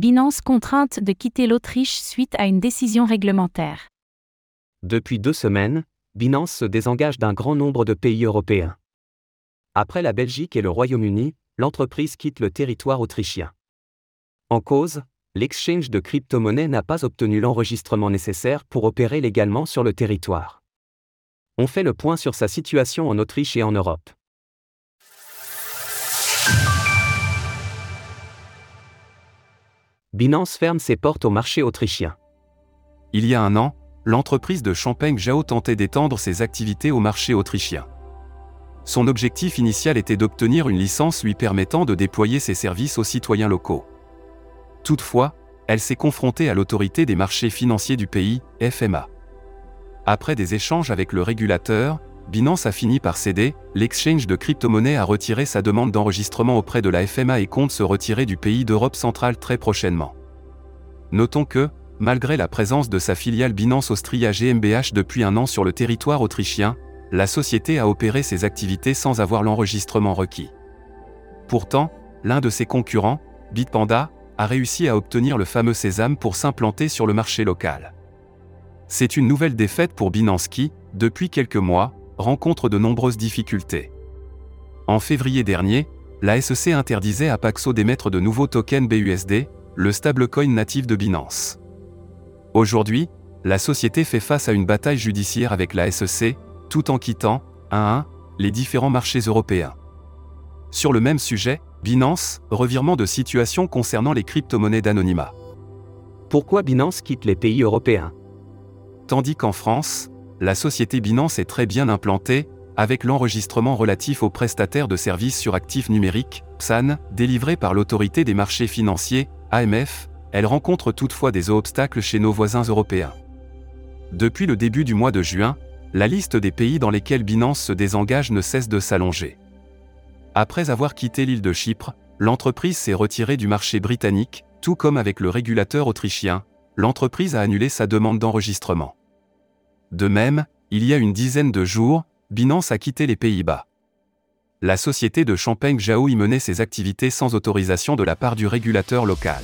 Binance contrainte de quitter l'Autriche suite à une décision réglementaire. Depuis deux semaines, Binance se désengage d'un grand nombre de pays européens. Après la Belgique et le Royaume-Uni, l'entreprise quitte le territoire autrichien. En cause, l'exchange de crypto-monnaies n'a pas obtenu l'enregistrement nécessaire pour opérer légalement sur le territoire. On fait le point sur sa situation en Autriche et en Europe. Binance ferme ses portes au marché autrichien. Il y a un an, l'entreprise de Champagne Jao tentait d'étendre ses activités au marché autrichien. Son objectif initial était d'obtenir une licence lui permettant de déployer ses services aux citoyens locaux. Toutefois, elle s'est confrontée à l'autorité des marchés financiers du pays, FMA. Après des échanges avec le régulateur, Binance a fini par céder, l'exchange de crypto-monnaies a retiré sa demande d'enregistrement auprès de la FMA et compte se retirer du pays d'Europe centrale très prochainement. Notons que, malgré la présence de sa filiale Binance Austria GmbH depuis un an sur le territoire autrichien, la société a opéré ses activités sans avoir l'enregistrement requis. Pourtant, l'un de ses concurrents, Bitpanda, a réussi à obtenir le fameux sésame pour s'implanter sur le marché local. C'est une nouvelle défaite pour Binance qui, depuis quelques mois, rencontre de nombreuses difficultés. En février dernier, la SEC interdisait à Paxo d'émettre de nouveaux tokens BUSD, le stablecoin natif de Binance. Aujourd'hui, la société fait face à une bataille judiciaire avec la SEC, tout en quittant, un à un, les différents marchés européens. Sur le même sujet, Binance, revirement de situation concernant les crypto-monnaies d'anonymat. Pourquoi Binance quitte les pays européens? Tandis qu'en France, la société Binance est très bien implantée, avec l'enregistrement relatif aux prestataires de services sur actifs numériques, PSAN, délivré par l'autorité des marchés financiers, AMF, elle rencontre toutefois des obstacles chez nos voisins européens. Depuis le début du mois de juin, la liste des pays dans lesquels Binance se désengage ne cesse de s'allonger. Après avoir quitté l'île de Chypre, l'entreprise s'est retirée du marché britannique, tout comme avec le régulateur autrichien, l'entreprise a annulé sa demande d'enregistrement. De même, il y a une dizaine de jours, Binance a quitté les Pays-Bas. La société de Champagne Jao y menait ses activités sans autorisation de la part du régulateur local.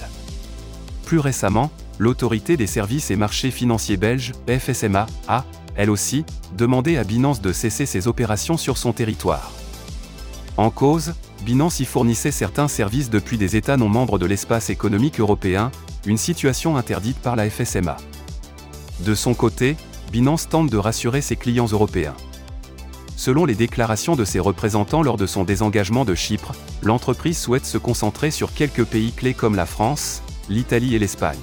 Plus récemment, l'autorité des services et marchés financiers belges, FSMA, a, elle aussi, demandé à Binance de cesser ses opérations sur son territoire. En cause, Binance y fournissait certains services depuis des États non membres de l'espace économique européen, une situation interdite par la FSMA. De son côté, Binance tente de rassurer ses clients européens. Selon les déclarations de ses représentants lors de son désengagement de Chypre, l'entreprise souhaite se concentrer sur quelques pays clés comme la France, l'Italie et l'Espagne.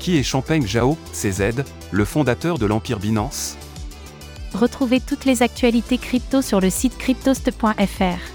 Qui est Champagne Jao, CZ, le fondateur de l'Empire Binance? Retrouvez toutes les actualités crypto sur le site cryptost.fr.